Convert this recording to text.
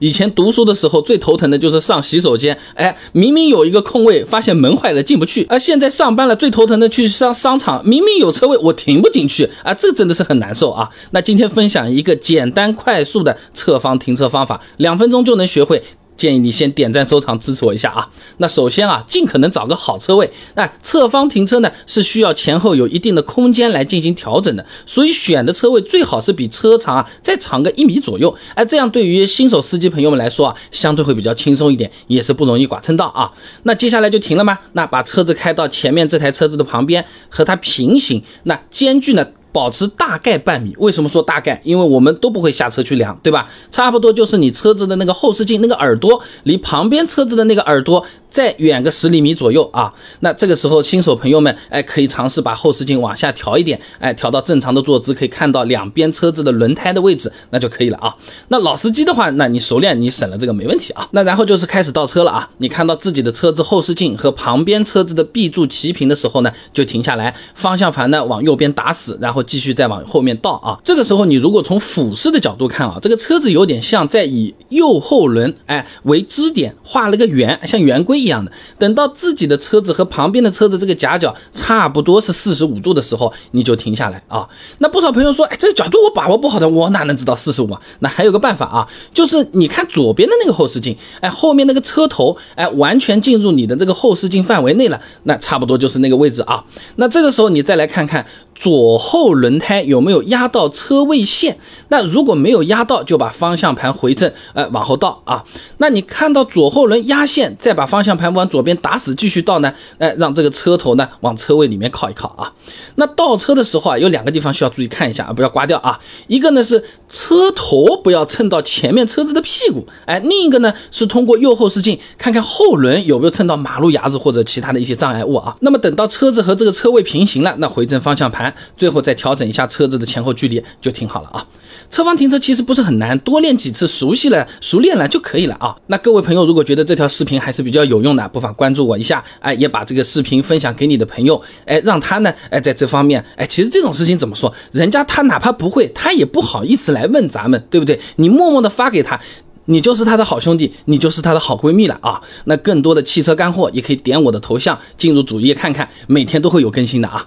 以前读书的时候最头疼的就是上洗手间，哎，明明有一个空位，发现门坏了进不去；而现在上班了最头疼的去上商场，明明有车位，我停不进去啊，这真的是很难受啊。那今天分享一个简单快速的侧方停车方法，两分钟就能学会。建议你先点赞收藏支持我一下啊。那首先啊，尽可能找个好车位。那侧方停车呢，是需要前后有一定的空间来进行调整的，所以选的车位最好是比车长啊再长个一米左右。哎，这样对于新手司机朋友们来说啊，相对会比较轻松一点，也是不容易剐蹭到啊。那接下来就停了吗？那把车子开到前面这台车子的旁边，和它平行，那间距呢？保持大概半米，为什么说大概？因为我们都不会下车去量，对吧？差不多就是你车子的那个后视镜那个耳朵离旁边车子的那个耳朵。再远个十厘米左右啊，那这个时候新手朋友们，哎，可以尝试把后视镜往下调一点，哎，调到正常的坐姿，可以看到两边车子的轮胎的位置，那就可以了啊。那老司机的话，那你熟练，你省了这个没问题啊。那然后就是开始倒车了啊，你看到自己的车子后视镜和旁边车子的 B 柱齐平的时候呢，就停下来，方向盘呢往右边打死，然后继续再往后面倒啊。这个时候你如果从俯视的角度看啊，这个车子有点像在以右后轮哎为支点画了个圆，像圆规。一样的，等到自己的车子和旁边的车子这个夹角差不多是四十五度的时候，你就停下来啊。那不少朋友说，哎，这个角度我把握不好的，我哪能知道四十五啊？那还有个办法啊，就是你看左边的那个后视镜，哎，后面那个车头，哎，完全进入你的这个后视镜范围内了，那差不多就是那个位置啊。那这个时候你再来看看。左后轮胎有没有压到车位线？那如果没有压到，就把方向盘回正，呃，往后倒啊。那你看到左后轮压线，再把方向盘往左边打死，继续倒呢？哎，让这个车头呢往车位里面靠一靠啊。那倒车的时候啊，有两个地方需要注意看一下啊，不要刮掉啊。一个呢是车头不要蹭到前面车子的屁股，哎，另一个呢是通过右后视镜看看后轮有没有蹭到马路牙子或者其他的一些障碍物啊。那么等到车子和这个车位平行了，那回正方向盘。最后再调整一下车子的前后距离就挺好了啊。侧方停车其实不是很难，多练几次熟悉了、熟练了就可以了啊。那各位朋友如果觉得这条视频还是比较有用的，不妨关注我一下，哎，也把这个视频分享给你的朋友，哎，让他呢，哎，在这方面，哎，其实这种事情怎么说，人家他哪怕不会，他也不好意思来问咱们，对不对？你默默的发给他，你就是他的好兄弟，你就是他的好闺蜜了啊。那更多的汽车干货也可以点我的头像进入主页看看，每天都会有更新的啊。